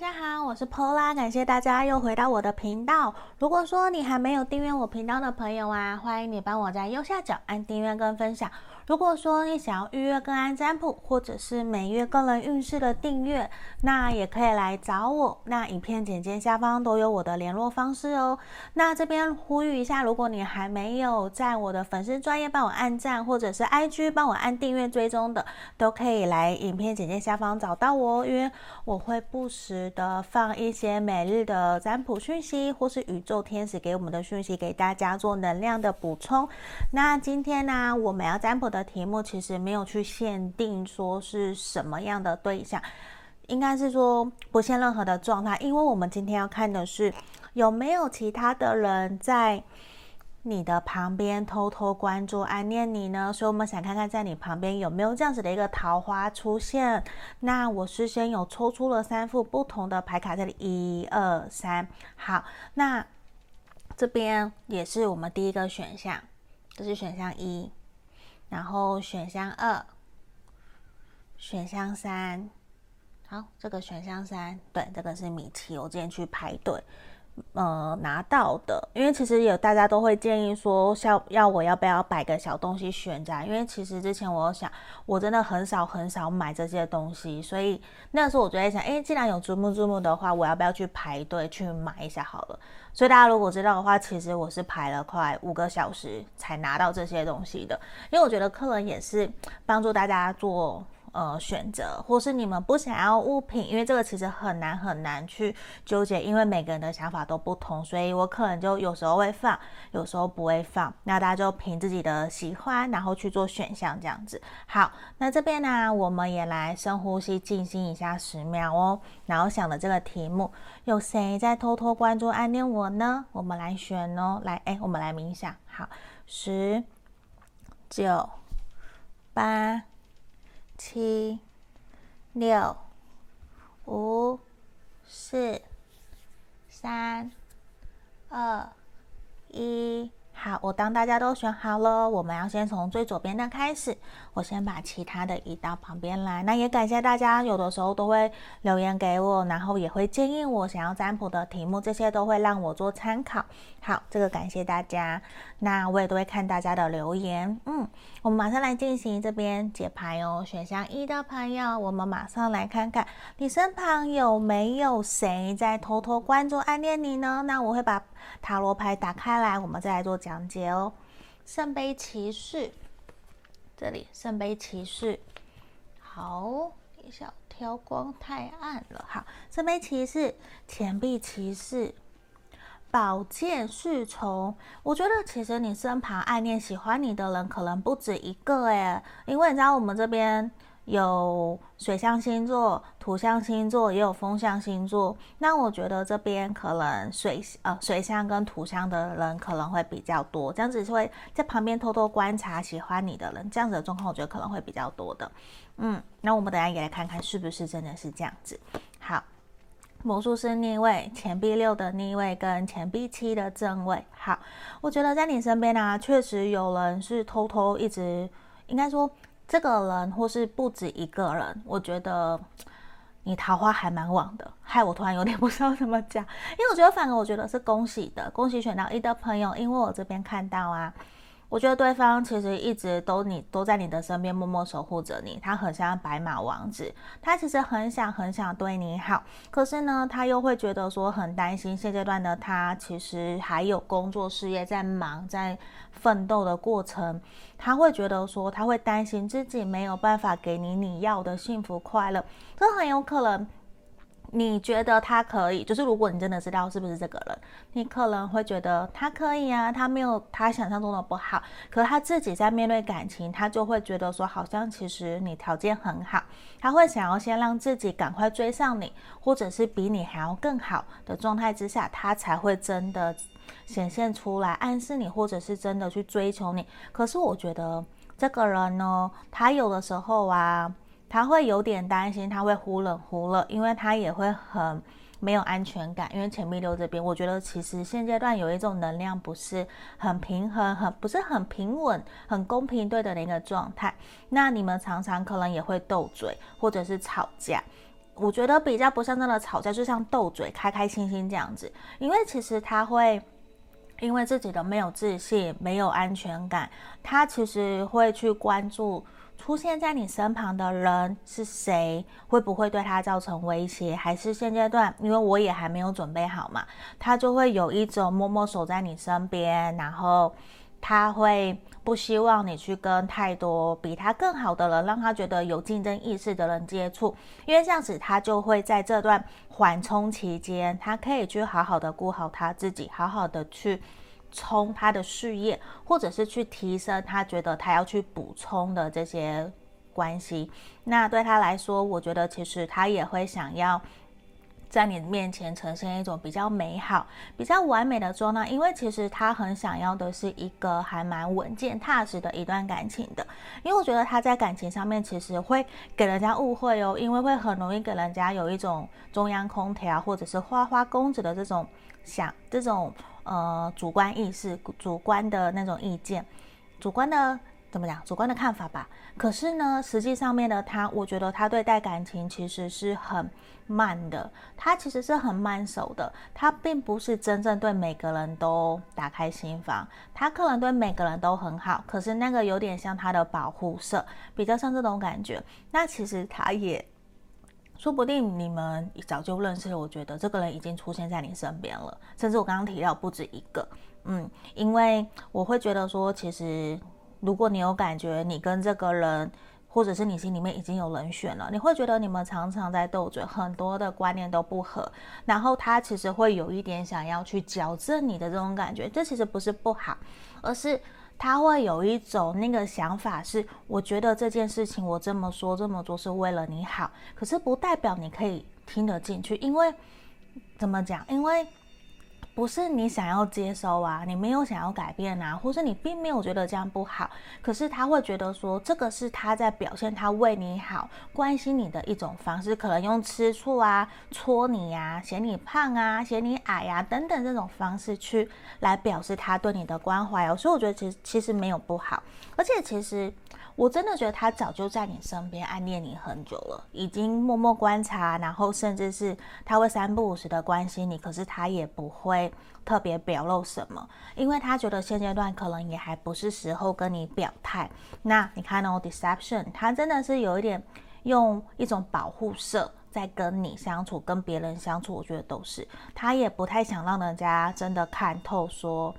大家好，我是 Pola，感谢大家又回到我的频道。如果说你还没有订阅我频道的朋友啊，欢迎你帮我在右下角按订阅跟分享。如果说你想要预约个案占卜，或者是每月个人运势的订阅，那也可以来找我。那影片简介下方都有我的联络方式哦。那这边呼吁一下，如果你还没有在我的粉丝专业帮我按赞，或者是 IG 帮我按订阅追踪的，都可以来影片简介下方找到我哦，因为我会不时的放一些每日的占卜讯息，或是宇宙天使给我们的讯息，给大家做能量的补充。那今天呢，我们要占卜的。题目其实没有去限定说是什么样的对象，应该是说不限任何的状态，因为我们今天要看的是有没有其他的人在你的旁边偷偷关注、暗恋你呢？所以我们想看看在你旁边有没有这样子的一个桃花出现。那我事先有抽出了三副不同的牌卡，这里一二三，好，那这边也是我们第一个选项，这是选项一。然后选项二，选项三，好，这个选项三，对，这个是米奇，我之前去排队，呃，拿到的。因为其实有大家都会建议说，要要我要不要摆个小东西选在？因为其实之前我想，我真的很少很少买这些东西，所以那时候我就在想，哎，既然有珠穆珠穆的话，我要不要去排队去买一下好了？所以大家如果知道的话，其实我是排了快五个小时才拿到这些东西的，因为我觉得客人也是帮助大家做呃选择，或是你们不想要物品，因为这个其实很难很难去纠结，因为每个人的想法都不同，所以我可能就有时候会放，有时候不会放，那大家就凭自己的喜欢，然后去做选项这样子。好，那这边呢，我们也来深呼吸，静心一下十秒哦，然后想的这个题目。有谁在偷偷关注、暗恋我呢？我们来选哦，来，哎，我们来冥想。好，十、九、八、七、六、五、四、三、二、一。好，我当大家都选好了，我们要先从最左边的开始。我先把其他的移到旁边来。那也感谢大家，有的时候都会留言给我，然后也会建议我想要占卜的题目，这些都会让我做参考。好，这个感谢大家。那我也都会看大家的留言。嗯，我们马上来进行这边解牌哦。选项一的朋友，我们马上来看看你身旁有没有谁在偷偷关注、暗恋你呢？那我会把塔罗牌打开来，我们再来做讲解哦。圣杯骑士。这里圣杯骑士，好，一下调光太暗了。好，圣杯骑士，钱币骑士，宝剑侍从。我觉得其实你身旁暗恋、喜欢你的人可能不止一个诶，因为你知道我们这边。有水象星座、土象星座，也有风象星座。那我觉得这边可能水呃水象跟土象的人可能会比较多，这样子会在旁边偷偷观察喜欢你的人，这样子的状况我觉得可能会比较多的。嗯，那我们等下也来看看是不是真的是这样子。好，魔术师逆位、钱币六的逆位跟钱币七的正位。好，我觉得在你身边呢、啊，确实有人是偷偷一直，应该说。这个人或是不止一个人，我觉得你桃花还蛮旺的，害我突然有点不知道怎么讲，因为我觉得反而我觉得是恭喜的，恭喜选到一的朋友，因为我这边看到啊。我觉得对方其实一直都你都在你的身边默默守护着你，他很像白马王子，他其实很想很想对你好，可是呢，他又会觉得说很担心现阶段的他其实还有工作事业在忙，在奋斗的过程，他会觉得说他会担心自己没有办法给你你要的幸福快乐，这很有可能。你觉得他可以，就是如果你真的知道是不是这个人，你可能会觉得他可以啊，他没有他想象中的不好。可他自己在面对感情，他就会觉得说，好像其实你条件很好，他会想要先让自己赶快追上你，或者是比你还要更好的状态之下，他才会真的显现出来，暗示你，或者是真的去追求你。可是我觉得这个人呢，他有的时候啊。他会有点担心，他会忽冷忽热，因为他也会很没有安全感。因为钱币六这边，我觉得其实现阶段有一种能量不是很平衡，很不是很平稳、很公平对等的一个状态。那你们常常可能也会斗嘴，或者是吵架。我觉得比较不像真的吵架，就像斗嘴，开开心心这样子。因为其实他会因为自己的没有自信、没有安全感，他其实会去关注出现在你身旁的人是谁，会不会对他造成威胁，还是现阶段因为我也还没有准备好嘛，他就会有一种默默守在你身边，然后他会。不希望你去跟太多比他更好的人，让他觉得有竞争意识的人接触，因为这样子他就会在这段缓冲期间，他可以去好好的顾好他自己，好好的去冲他的事业，或者是去提升他觉得他要去补充的这些关系。那对他来说，我觉得其实他也会想要。在你面前呈现一种比较美好、比较完美的状态，因为其实他很想要的是一个还蛮稳健、踏实的一段感情的。因为我觉得他在感情上面其实会给人家误会哦，因为会很容易给人家有一种中央空调或者是花花公子的这种想、这种呃主观意识、主观的那种意见、主观的。怎么讲？主观的看法吧。可是呢，实际上面的他，我觉得他对待感情其实是很慢的。他其实是很慢熟的。他并不是真正对每个人都打开心房。他可能对每个人都很好，可是那个有点像他的保护色，比较像这种感觉。那其实他也说不定你们早就认识。我觉得这个人已经出现在你身边了，甚至我刚刚提到不止一个。嗯，因为我会觉得说，其实。如果你有感觉，你跟这个人，或者是你心里面已经有人选了，你会觉得你们常常在斗嘴，很多的观念都不合，然后他其实会有一点想要去矫正你的这种感觉，这其实不是不好，而是他会有一种那个想法是，我觉得这件事情我这么说这么做是为了你好，可是不代表你可以听得进去，因为怎么讲？因为。不是你想要接收啊，你没有想要改变啊，或是你并没有觉得这样不好，可是他会觉得说，这个是他在表现他为你好、关心你的一种方式，可能用吃醋啊、戳你呀、嫌你胖啊、嫌你矮呀、等等这种方式去来表示他对你的关怀哦。所以我觉得其实其实没有不好，而且其实。我真的觉得他早就在你身边暗恋你很久了，已经默默观察，然后甚至是他会三不五时的关心你，可是他也不会特别表露什么，因为他觉得现阶段可能也还不是时候跟你表态。那你看哦，deception，他真的是有一点用一种保护色在跟你相处，跟别人相处，我觉得都是，他也不太想让人家真的看透说。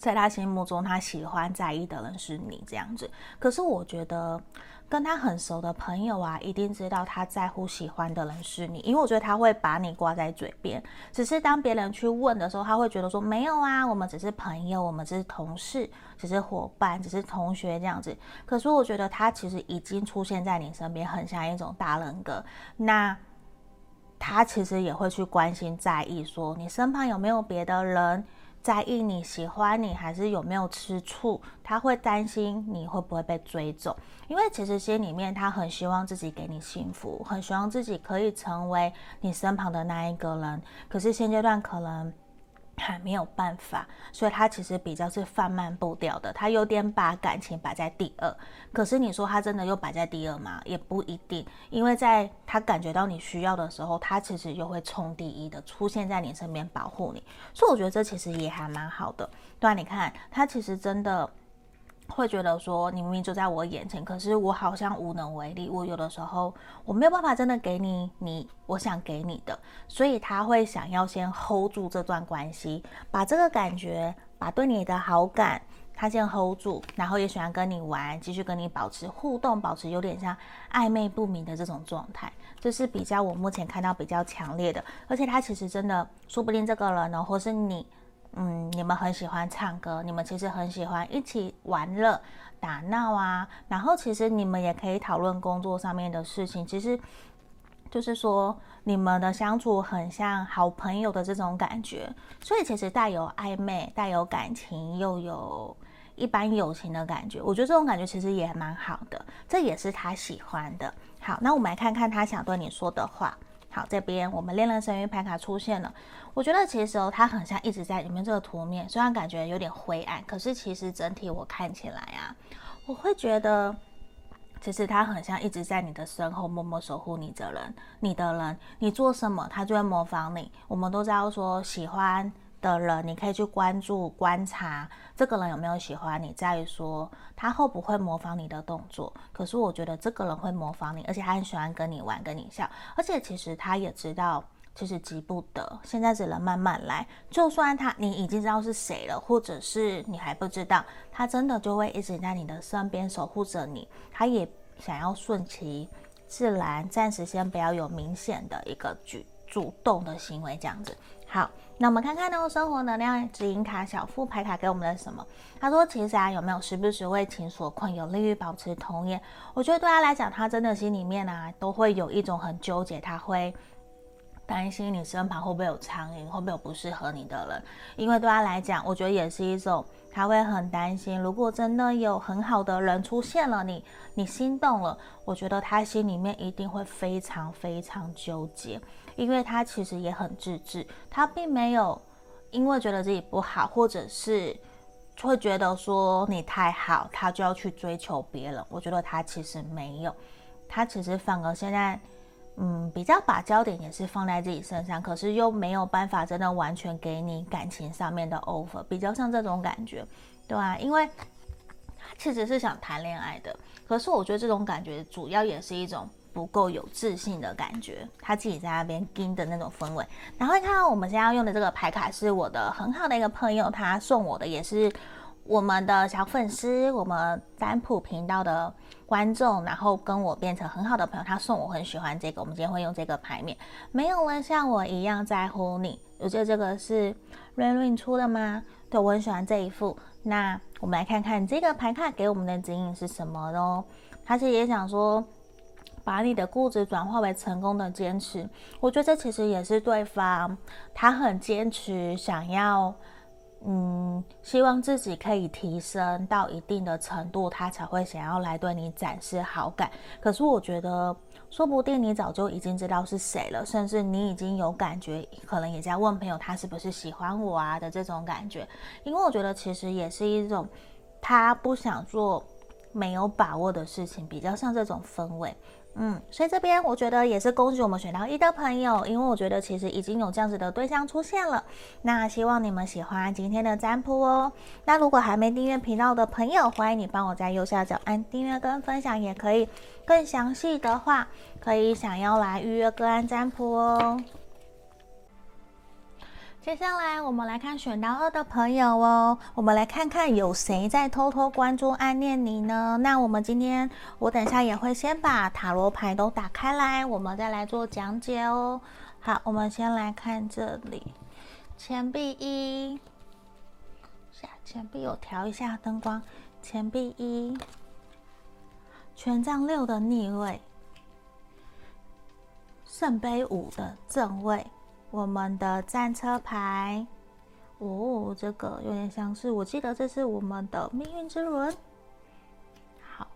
在他心目中，他喜欢在意的人是你这样子。可是我觉得跟他很熟的朋友啊，一定知道他在乎、喜欢的人是你，因为我觉得他会把你挂在嘴边。只是当别人去问的时候，他会觉得说没有啊，我们只是朋友，我们只是同事，只是伙伴，只是同学这样子。可是我觉得他其实已经出现在你身边，很像一种大人格。那他其实也会去关心、在意，说你身旁有没有别的人。在意你喜欢你还是有没有吃醋，他会担心你会不会被追走，因为其实心里面他很希望自己给你幸福，很希望自己可以成为你身旁的那一个人，可是现阶段可能。还没有办法，所以他其实比较是放慢步调的，他有点把感情摆在第二。可是你说他真的又摆在第二吗？也不一定，因为在他感觉到你需要的时候，他其实又会冲第一的出现在你身边保护你。所以我觉得这其实也还蛮好的。对啊，你看他其实真的。会觉得说你明明就在我眼前，可是我好像无能为力。我有的时候我没有办法真的给你你我想给你的，所以他会想要先 hold 住这段关系，把这个感觉，把对你的好感，他先 hold 住，然后也喜欢跟你玩，继续跟你保持互动，保持有点像暧昧不明的这种状态，这是比较我目前看到比较强烈的。而且他其实真的说不定这个人呢，或是你。嗯，你们很喜欢唱歌，你们其实很喜欢一起玩乐、打闹啊。然后其实你们也可以讨论工作上面的事情。其实就是说，你们的相处很像好朋友的这种感觉，所以其实带有暧昧、带有感情，又有一般友情的感觉。我觉得这种感觉其实也蛮好的，这也是他喜欢的。好，那我们来看看他想对你说的话。好，这边我们恋人神谕牌卡出现了。我觉得其实哦，它很像一直在里面这个图面，虽然感觉有点灰暗，可是其实整体我看起来啊，我会觉得其实它很像一直在你的身后默默守护你的人，你的人，你做什么他就会模仿你。我们都知道说喜欢的人，你可以去关注观察这个人有没有喜欢你，在于说他会不会模仿你的动作。可是我觉得这个人会模仿你，而且他很喜欢跟你玩，跟你笑，而且其实他也知道。其实急不得，现在只能慢慢来。就算他你已经知道是谁了，或者是你还不知道，他真的就会一直在你的身边守护着你。他也想要顺其自然，暂时先不要有明显的一个举主动的行为，这样子。好，那我们看看呢，生活能量指引卡小副牌卡给我们的什么？他说，其实啊，有没有时不时为情所困，有利于保持童颜？我觉得对他来讲，他真的心里面啊，都会有一种很纠结，他会。担心你身旁会不会有苍蝇，会不会有不适合你的人？因为对他来讲，我觉得也是一种，他会很担心。如果真的有很好的人出现了你，你心动了，我觉得他心里面一定会非常非常纠结，因为他其实也很自知，他并没有因为觉得自己不好，或者是会觉得说你太好，他就要去追求别人。我觉得他其实没有，他其实反而现在。嗯，比较把焦点也是放在自己身上，可是又没有办法真的完全给你感情上面的 offer，比较像这种感觉，对啊，因为他其实是想谈恋爱的，可是我觉得这种感觉主要也是一种不够有自信的感觉，他自己在那边盯的那种氛围。然后看到我们现在要用的这个牌卡是我的很好的一个朋友，他送我的，也是我们的小粉丝，我们占卜频道的。观众，然后跟我变成很好的朋友，他送我很喜欢这个，我们今天会用这个牌面。没有人像我一样在乎你，我觉得这个是 Rain Rain 出的吗？对，我很喜欢这一副。那我们来看看这个牌卡给我们的指引是什么哦？他是也想说，把你的固执转化为成功的坚持。我觉得这其实也是对方，他很坚持想要。嗯，希望自己可以提升到一定的程度，他才会想要来对你展示好感。可是我觉得，说不定你早就已经知道是谁了，甚至你已经有感觉，可能也在问朋友他是不是喜欢我啊的这种感觉。因为我觉得其实也是一种他不想做没有把握的事情，比较像这种氛围。嗯，所以这边我觉得也是恭喜我们选到一的朋友，因为我觉得其实已经有这样子的对象出现了。那希望你们喜欢今天的占卜哦。那如果还没订阅频道的朋友，欢迎你帮我在右下角按订阅跟分享，也可以更详细的话，可以想要来预约个案占卜哦。接下来我们来看选到二的朋友哦，我们来看看有谁在偷偷关注、暗恋你呢？那我们今天，我等下也会先把塔罗牌都打开来，我们再来做讲解哦。好，我们先来看这里，钱币一，下钱币我调一下灯光，钱币一，权杖六的逆位，圣杯五的正位。我们的战车牌，哦，这个有点像是，我记得这是我们的命运之轮。好，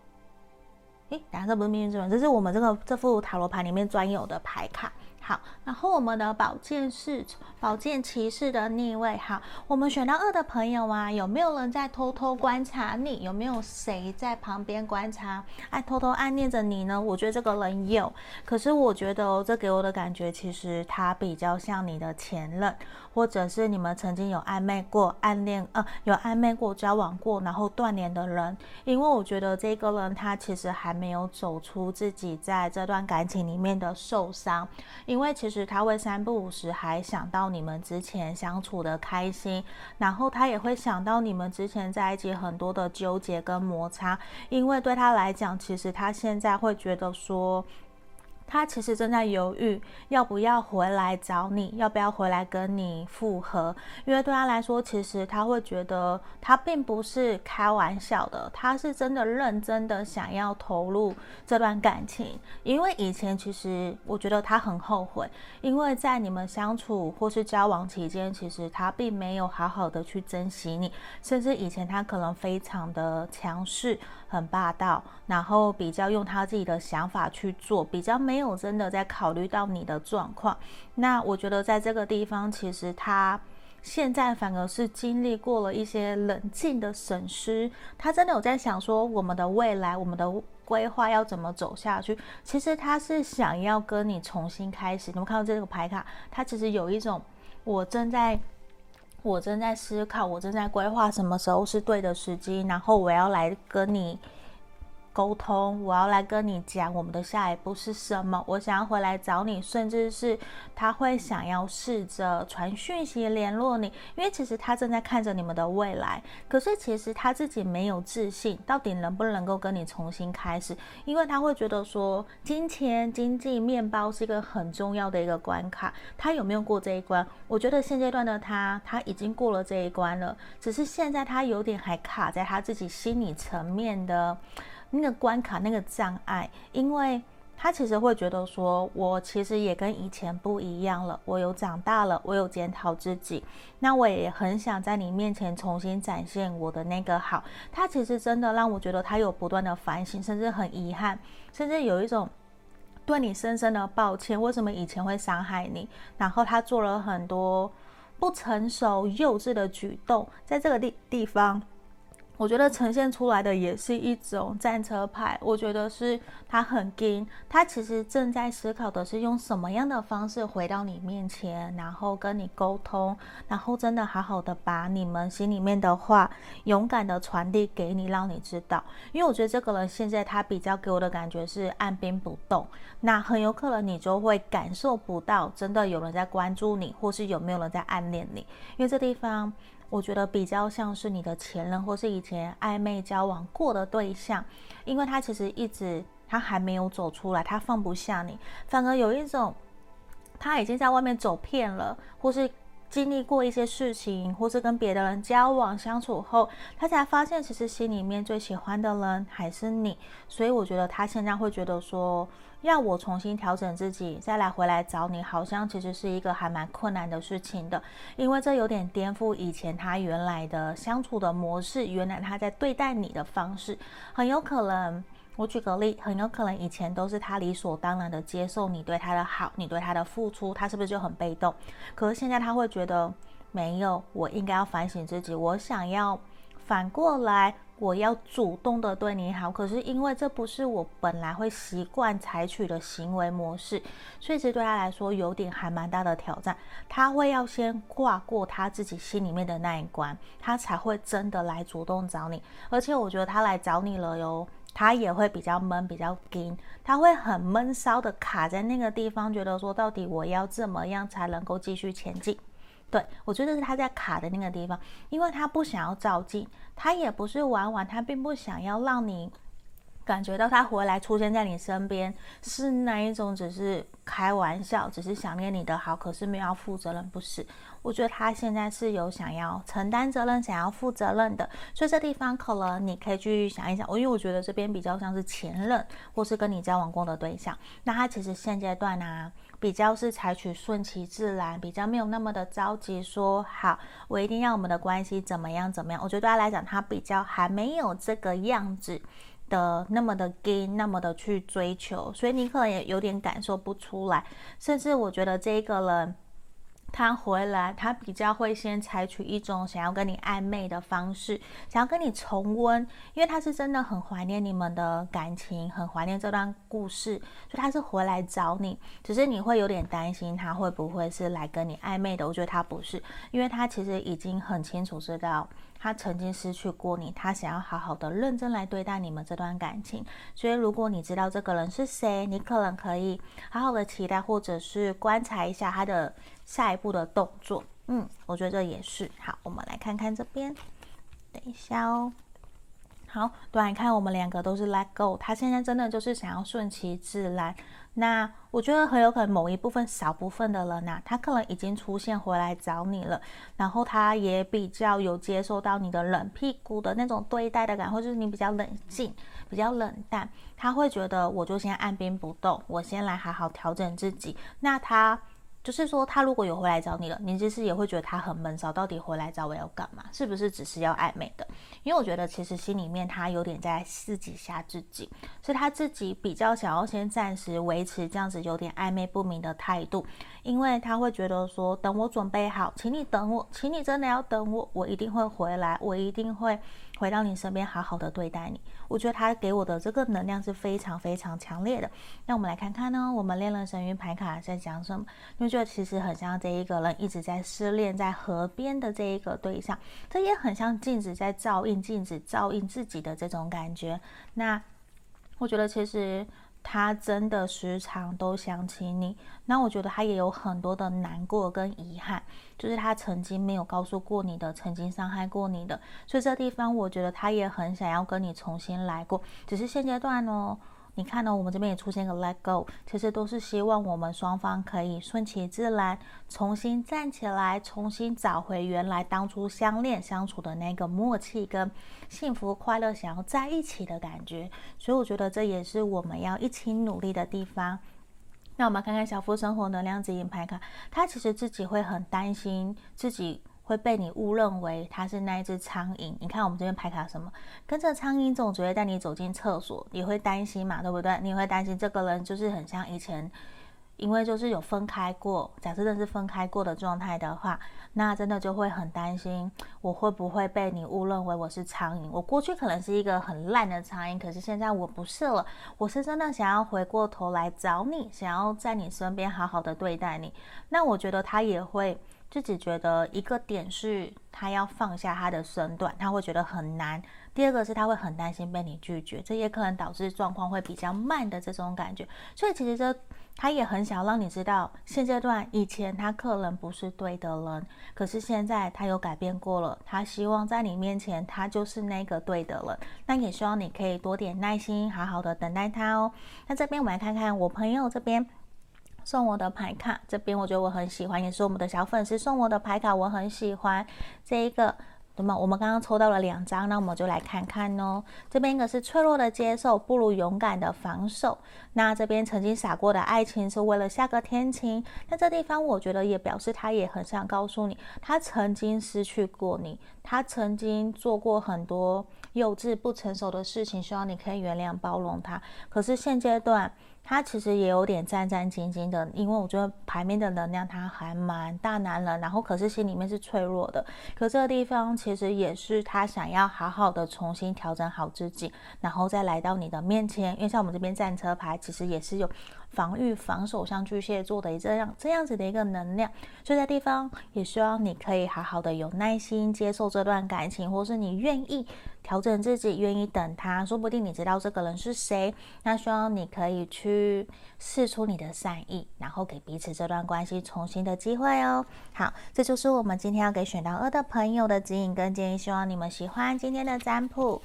诶，等下这不是命运之轮，这是我们这个这副塔罗牌里面专有的牌卡。好，然后我们的宝剑是宝剑骑士的逆位。好，我们选到二的朋友啊，有没有人在偷偷观察你？有没有谁在旁边观察，哎偷偷暗恋着你呢？我觉得这个人有，可是我觉得哦，这给我的感觉其实他比较像你的前任，或者是你们曾经有暧昧过、暗恋呃有暧昧过、交往过，然后断联的人。因为我觉得这个人他其实还没有走出自己在这段感情里面的受伤。因为其实他会三不五时还想到你们之前相处的开心，然后他也会想到你们之前在一起很多的纠结跟摩擦，因为对他来讲，其实他现在会觉得说。他其实正在犹豫要不要回来找你，要不要回来跟你复合，因为对他来说，其实他会觉得他并不是开玩笑的，他是真的认真的想要投入这段感情。因为以前其实我觉得他很后悔，因为在你们相处或是交往期间，其实他并没有好好的去珍惜你，甚至以前他可能非常的强势。很霸道，然后比较用他自己的想法去做，比较没有真的在考虑到你的状况。那我觉得在这个地方，其实他现在反而是经历过了一些冷静的审视，他真的有在想说，我们的未来，我们的规划要怎么走下去。其实他是想要跟你重新开始。你们看到这个牌卡，他其实有一种我正在我正在思考，我正在规划什么时候是对的时机，然后我要来跟你。沟通，我要来跟你讲我们的下一步是什么。我想要回来找你，甚至是他会想要试着传讯息联络你，因为其实他正在看着你们的未来。可是其实他自己没有自信，到底能不能够跟你重新开始？因为他会觉得说，金钱、经济、面包是一个很重要的一个关卡。他有没有过这一关？我觉得现阶段的他，他已经过了这一关了，只是现在他有点还卡在他自己心理层面的。那个关卡，那个障碍，因为他其实会觉得说，我其实也跟以前不一样了，我有长大了，我有检讨自己，那我也很想在你面前重新展现我的那个好。他其实真的让我觉得他有不断的反省，甚至很遗憾，甚至有一种对你深深的抱歉，为什么以前会伤害你？然后他做了很多不成熟、幼稚的举动，在这个地地方。我觉得呈现出来的也是一种战车牌，我觉得是他很硬，他其实正在思考的是用什么样的方式回到你面前，然后跟你沟通，然后真的好好的把你们心里面的话勇敢的传递给你，让你知道。因为我觉得这个人现在他比较给我的感觉是按兵不动，那很有可能你就会感受不到真的有人在关注你，或是有没有人在暗恋你，因为这地方。我觉得比较像是你的前任，或是以前暧昧交往过的对象，因为他其实一直他还没有走出来，他放不下你，反而有一种他已经在外面走遍了，或是。经历过一些事情，或是跟别的人交往相处后，他才发现其实心里面最喜欢的人还是你。所以我觉得他现在会觉得说，要我重新调整自己，再来回来找你，好像其实是一个还蛮困难的事情的，因为这有点颠覆以前他原来的相处的模式，原来他在对待你的方式，很有可能。我举个例，很有可能以前都是他理所当然的接受你对他的好，你对他的付出，他是不是就很被动？可是现在他会觉得没有，我应该要反省自己，我想要反过来，我要主动的对你好。可是因为这不是我本来会习惯采取的行为模式，所以这对他来说有点还蛮大的挑战。他会要先跨过他自己心里面的那一关，他才会真的来主动找你。而且我觉得他来找你了哟。他也会比较闷，比较紧，他会很闷骚的卡在那个地方，觉得说到底我要怎么样才能够继续前进？对，我觉得是他在卡的那个地方，因为他不想要照镜，他也不是玩玩，他并不想要让你感觉到他回来出现在你身边是那一种只是开玩笑，只是想念你的好，可是没有要负责任，不是。我觉得他现在是有想要承担责任、想要负责任的，所以这地方可能你可以去想一想。我因为我觉得这边比较像是前任，或是跟你交往过的对象，那他其实现阶段呢、比较是采取顺其自然，比较没有那么的着急说，好我一定要我们的关系怎么样怎么样。我觉得对他来讲，他比较还没有这个样子的那么的 gay，那么的去追求，所以你可能也有点感受不出来，甚至我觉得这个人。他回来，他比较会先采取一种想要跟你暧昧的方式，想要跟你重温，因为他是真的很怀念你们的感情，很怀念这段故事，所以他是回来找你。只是你会有点担心他会不会是来跟你暧昧的，我觉得他不是，因为他其实已经很清楚知道他曾经失去过你，他想要好好的认真来对待你们这段感情。所以如果你知道这个人是谁，你可能可以好好的期待，或者是观察一下他的。下一步的动作，嗯，我觉得这也是好。我们来看看这边，等一下哦。好，对，你看我们两个都是 let go，他现在真的就是想要顺其自然。那我觉得很有可能某一部分、少部分的人呐、他可能已经出现回来找你了，然后他也比较有接受到你的冷屁股的那种对待的感觉，或就是你比较冷静、比较冷淡，他会觉得我就先按兵不动，我先来好好调整自己。那他。就是说，他如果有回来找你了，你其实也会觉得他很闷骚，到底回来找我要干嘛？是不是只是要暧昧的？因为我觉得其实心里面他有点在自己吓自己，是他自己比较想要先暂时维持这样子有点暧昧不明的态度，因为他会觉得说，等我准备好，请你等我，请你真的要等我，我一定会回来，我一定会。回到你身边，好好的对待你。我觉得他给我的这个能量是非常非常强烈的。那我们来看看呢，我们恋人神韵牌卡在讲什么？因为觉得其实很像这一个人一直在失恋，在河边的这一个对象，这也很像镜子在照应镜子，照应自己的这种感觉。那我觉得其实。他真的时常都想起你，那我觉得他也有很多的难过跟遗憾，就是他曾经没有告诉过你的，曾经伤害过你的，所以这地方我觉得他也很想要跟你重新来过，只是现阶段呢。你看呢？我们这边也出现个 let go，其实都是希望我们双方可以顺其自然，重新站起来，重新找回原来当初相恋相处的那个默契跟幸福快乐，想要在一起的感觉。所以我觉得这也是我们要一起努力的地方。那我们看看小夫生活能量指引牌卡，他其实自己会很担心自己。会被你误认为他是那一只苍蝇。你看我们这边排卡什么？跟着苍蝇总觉得带你走进厕所，你会担心嘛？对不对？你会担心这个人就是很像以前，因为就是有分开过。假设真的是分开过的状态的话，那真的就会很担心，我会不会被你误认为我是苍蝇？我过去可能是一个很烂的苍蝇，可是现在我不是了。我是真的想要回过头来找你，想要在你身边好好的对待你。那我觉得他也会。自己觉得一个点是他要放下他的身段，他会觉得很难。第二个是他会很担心被你拒绝，这也可能导致状况会比较慢的这种感觉。所以其实这他也很想让你知道，现阶段以前他可能不是对的人，可是现在他有改变过了。他希望在你面前，他就是那个对的人。那也希望你可以多点耐心，好好的等待他哦。那这边我们来看看我朋友这边。送我的牌卡，这边我觉得我很喜欢，也是我们的小粉丝送我的牌卡，我很喜欢这一个，那么？我们刚刚抽到了两张，那我们就来看看哦。这边一个是脆弱的接受，不如勇敢的防守。那这边曾经撒过的爱情是为了下个天晴。那这地方我觉得也表示他也很想告诉你，他曾经失去过你，他曾经做过很多幼稚不成熟的事情，希望你可以原谅包容他。可是现阶段。他其实也有点战战兢兢的，因为我觉得牌面的能量他还蛮大男人，然后可是心里面是脆弱的。可这个地方其实也是他想要好好的重新调整好自己，然后再来到你的面前。因为像我们这边战车牌，其实也是有。防御、防守，像巨蟹座的这样这样子的一个能量，所以在地方也希望你可以好好的有耐心接受这段感情，或是你愿意调整自己，愿意等他，说不定你知道这个人是谁，那希望你可以去试出你的善意，然后给彼此这段关系重新的机会哦。好，这就是我们今天要给选到二的朋友的指引跟建议，希望你们喜欢今天的占卜。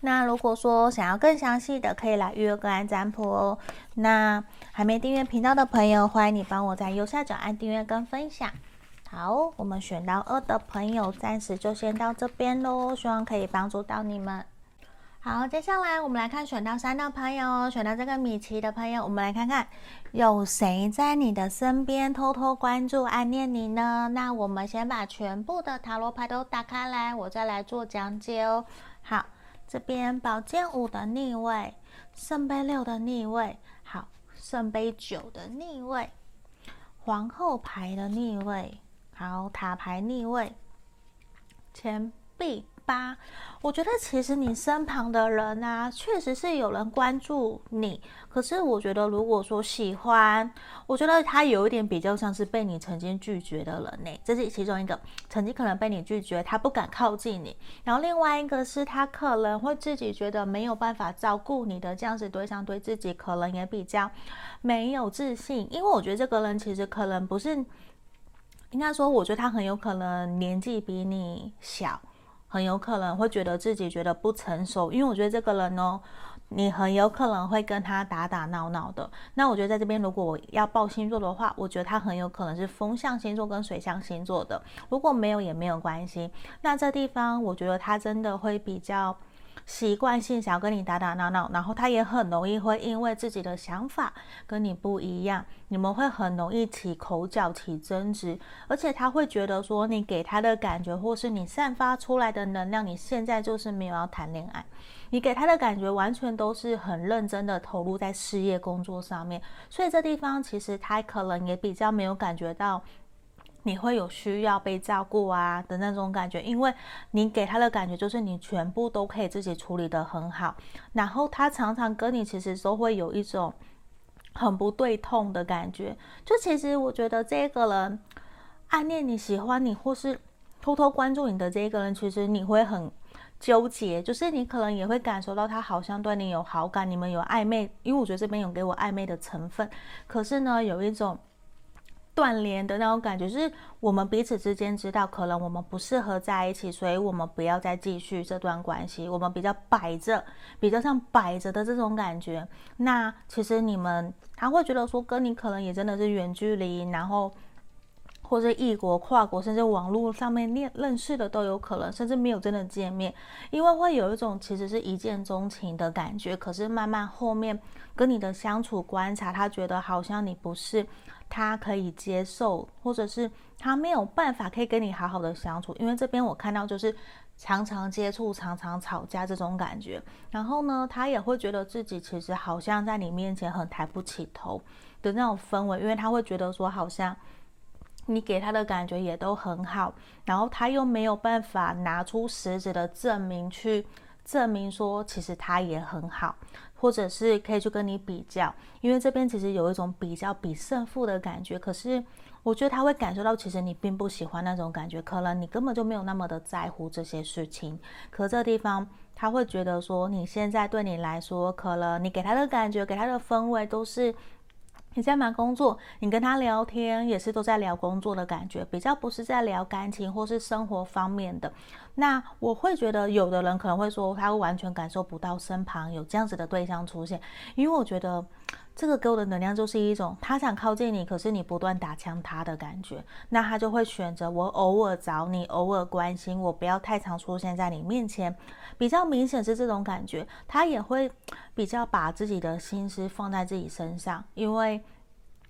那如果说想要更详细的，可以来预约个案占卜哦。那还没订阅频道的朋友，欢迎你帮我在右下角按订阅跟分享。好，我们选到二的朋友，暂时就先到这边喽。希望可以帮助到你们。好，接下来我们来看选到三的朋友，选到这个米奇的朋友，我们来看看有谁在你的身边偷偷关注、暗恋你呢？那我们先把全部的塔罗牌都打开来，我再来做讲解哦。好。这边宝剑五的逆位，圣杯六的逆位，好，圣杯九的逆位，皇后牌的逆位，好，塔牌逆位，钱币。八，我觉得其实你身旁的人啊，确实是有人关注你。可是我觉得，如果说喜欢，我觉得他有一点比较像是被你曾经拒绝的人呢。这是其中一个，曾经可能被你拒绝，他不敢靠近你。然后另外一个是他可能会自己觉得没有办法照顾你的这样子对象，对自己可能也比较没有自信。因为我觉得这个人其实可能不是，应该说，我觉得他很有可能年纪比你小。很有可能会觉得自己觉得不成熟，因为我觉得这个人哦，你很有可能会跟他打打闹闹的。那我觉得在这边，如果我要报星座的话，我觉得他很有可能是风象星座跟水象星座的。如果没有也没有关系。那这地方我觉得他真的会比较习惯性想要跟你打打闹闹，然后他也很容易会因为自己的想法跟你不一样，你们会很容易起口角、起争执，而且他会觉得说你给他的感觉，或是你散发出来的能量，你现在就是没有要谈恋爱，你给他的感觉完全都是很认真的投入在事业工作上面，所以这地方其实他可能也比较没有感觉到。你会有需要被照顾啊的那种感觉，因为你给他的感觉就是你全部都可以自己处理得很好，然后他常常跟你其实都会有一种很不对痛的感觉。就其实我觉得这个人暗恋你、喜欢你，或是偷偷关注你的这个人，其实你会很纠结，就是你可能也会感受到他好像对你有好感，你们有暧昧，因为我觉得这边有给我暧昧的成分，可是呢，有一种。断联的那种感觉，是我们彼此之间知道，可能我们不适合在一起，所以我们不要再继续这段关系。我们比较摆着，比较像摆着的这种感觉。那其实你们他会觉得说，跟你可能也真的是远距离，然后或者异国、跨国，甚至网络上面认认识的都有可能，甚至没有真的见面，因为会有一种其实是一见钟情的感觉。可是慢慢后面跟你的相处观察，他觉得好像你不是。他可以接受，或者是他没有办法可以跟你好好的相处，因为这边我看到就是常常接触、常常吵架这种感觉。然后呢，他也会觉得自己其实好像在你面前很抬不起头的那种氛围，因为他会觉得说好像你给他的感觉也都很好，然后他又没有办法拿出实质的证明去证明说其实他也很好。或者是可以去跟你比较，因为这边其实有一种比较比胜负的感觉。可是我觉得他会感受到，其实你并不喜欢那种感觉，可能你根本就没有那么的在乎这些事情。可这地方他会觉得说，你现在对你来说，可能你给他的感觉、给他的氛围都是。你在忙工作，你跟他聊天也是都在聊工作的感觉，比较不是在聊感情或是生活方面的。那我会觉得，有的人可能会说，他会完全感受不到身旁有这样子的对象出现，因为我觉得这个给我的能量就是一种他想靠近你，可是你不断打枪他的感觉，那他就会选择我偶尔找你，偶尔关心我，不要太常出现在你面前，比较明显是这种感觉，他也会比较把自己的心思放在自己身上，因为。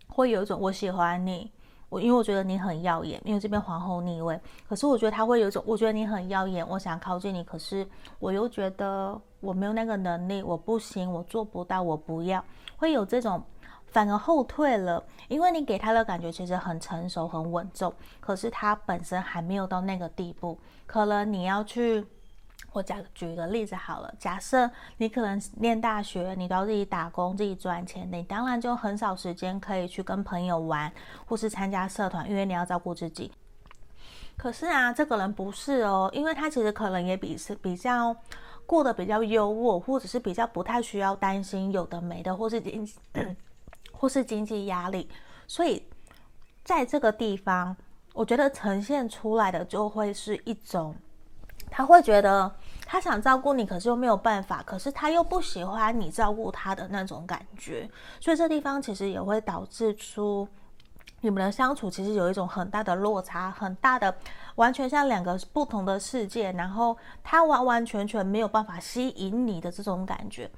会有一种我喜欢你，我因为我觉得你很耀眼，因为这边皇后逆位，可是我觉得他会有一种我觉得你很耀眼，我想靠近你，可是我又觉得我没有那个能力，我不行，我做不到，我不要，会有这种反而后退了，因为你给他的感觉其实很成熟、很稳重，可是他本身还没有到那个地步，可能你要去。我假举一个例子好了，假设你可能念大学，你都要自己打工、自己赚钱，你当然就很少时间可以去跟朋友玩，或是参加社团，因为你要照顾自己。可是啊，这个人不是哦，因为他其实可能也比是比较过得比较优渥，或者是比较不太需要担心有的没的，或是经 或是经济压力，所以在这个地方，我觉得呈现出来的就会是一种。他会觉得他想照顾你，可是又没有办法，可是他又不喜欢你照顾他的那种感觉，所以这地方其实也会导致出你们的相处其实有一种很大的落差，很大的完全像两个不同的世界，然后他完完全全没有办法吸引你的这种感觉，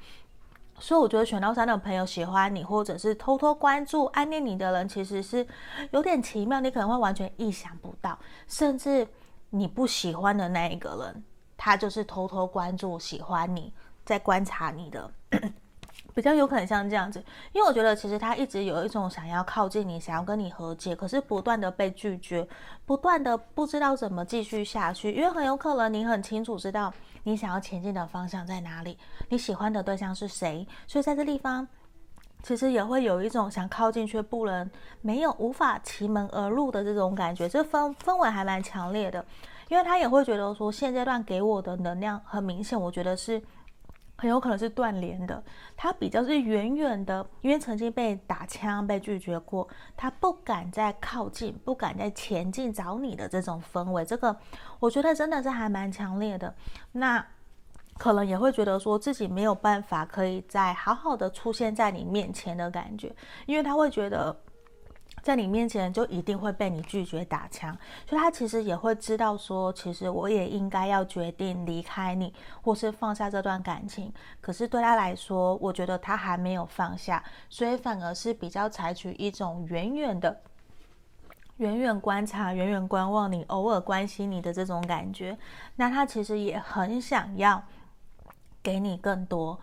所以我觉得选到三的朋友喜欢你，或者是偷偷关注、暗恋你的人，其实是有点奇妙，你可能会完全意想不到，甚至。你不喜欢的那一个人，他就是偷偷关注、喜欢你，在观察你的，比较有可能像这样子。因为我觉得其实他一直有一种想要靠近你，想要跟你和解，可是不断的被拒绝，不断的不知道怎么继续下去。因为很有可能你很清楚知道你想要前进的方向在哪里，你喜欢的对象是谁，所以在这地方。其实也会有一种想靠近却不能、没有无法其门而入的这种感觉，这氛氛围还蛮强烈的，因为他也会觉得说，现阶段给我的能量很明显，我觉得是很有可能是断联的。他比较是远远的，因为曾经被打枪、被拒绝过，他不敢再靠近，不敢再前进找你的这种氛围，这个我觉得真的是还蛮强烈的。那。可能也会觉得说自己没有办法可以再好好的出现在你面前的感觉，因为他会觉得在你面前就一定会被你拒绝打枪，所以他其实也会知道说，其实我也应该要决定离开你，或是放下这段感情。可是对他来说，我觉得他还没有放下，所以反而是比较采取一种远远的、远远观察、远远观望你，偶尔关心你的这种感觉。那他其实也很想要给你更多。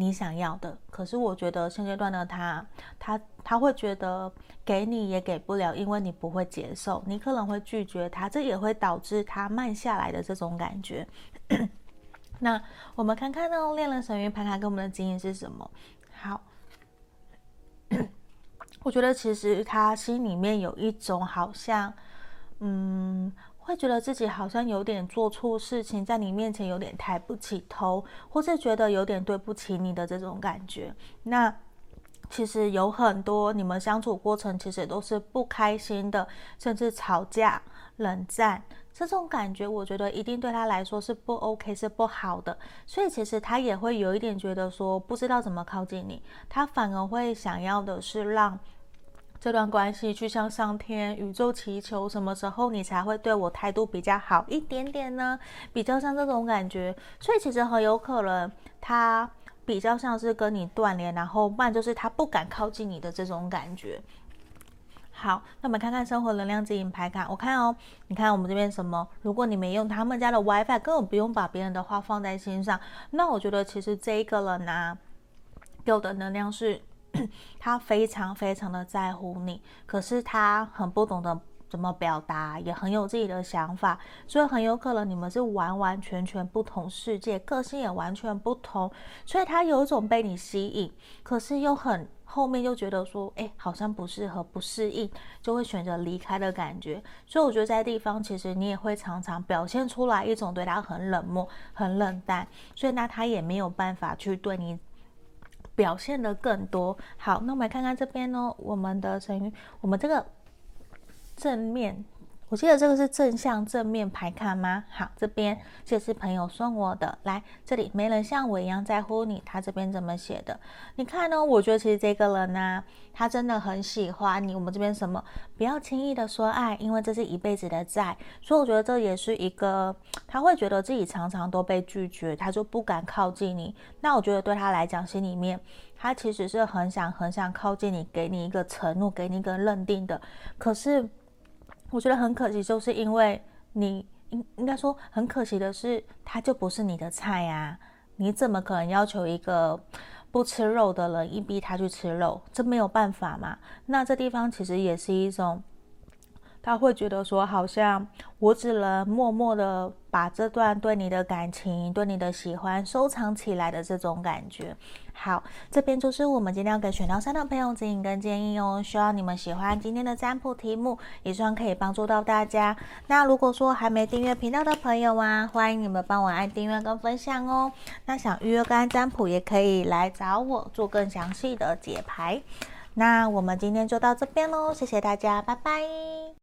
你想要的，可是我觉得现阶段的他，他他会觉得给你也给不了，因为你不会接受，你可能会拒绝他，这也会导致他慢下来的这种感觉。那我们看看呢，恋人神諭牌卡给我们的经验是什么？好，我觉得其实他心里面有一种好像，嗯。会觉得自己好像有点做错事情，在你面前有点抬不起头，或是觉得有点对不起你的这种感觉。那其实有很多你们相处过程，其实都是不开心的，甚至吵架、冷战这种感觉，我觉得一定对他来说是不 OK，是不好的。所以其实他也会有一点觉得说，不知道怎么靠近你，他反而会想要的是让。这段关系去向上天、宇宙祈求，什么时候你才会对我态度比较好一点点呢？比较像这种感觉，所以其实很有可能他比较像是跟你断联，然后不然就是他不敢靠近你的这种感觉。好，那我们看看生活能量指引牌卡，我看哦，你看我们这边什么？如果你没用他们家的 WiFi，根本不用把别人的话放在心上。那我觉得其实这一个人呢，给我的能量是。他非常非常的在乎你，可是他很不懂得怎么表达，也很有自己的想法，所以很有可能你们是完完全全不同世界，个性也完全不同，所以他有一种被你吸引，可是又很后面又觉得说，哎，好像不适合，不适应，就会选择离开的感觉。所以我觉得在地方，其实你也会常常表现出来一种对他很冷漠、很冷淡，所以那他也没有办法去对你。表现的更多。好，那我们来看看这边呢，我们的成语，我们这个正面。我记得这个是正向正面牌卡吗？好，这边这是朋友送我的。来，这里没人像我一样在乎你。他这边怎么写的？你看呢？我觉得其实这个人呢、他真的很喜欢你。我们这边什么？不要轻易的说爱，因为这是一辈子的债。所以我觉得这也是一个，他会觉得自己常常都被拒绝，他就不敢靠近你。那我觉得对他来讲，心里面他其实是很想很想靠近你，给你一个承诺，给你一个认定的。可是。我觉得很可惜，就是因为你应应该说很可惜的是，他就不是你的菜呀。你怎么可能要求一个不吃肉的人，硬逼他去吃肉？这没有办法嘛。那这地方其实也是一种。他会觉得说，好像我只能默默的把这段对你的感情、对你的喜欢收藏起来的这种感觉。好，这边就是我们今天要给选到三的朋友指引跟建议哦。希望你们喜欢今天的占卜题目，也希望可以帮助到大家。那如果说还没订阅频道的朋友啊，欢迎你们帮我按订阅跟分享哦。那想预约跟占卜，也可以来找我做更详细的解牌。那我们今天就到这边喽，谢谢大家，拜拜。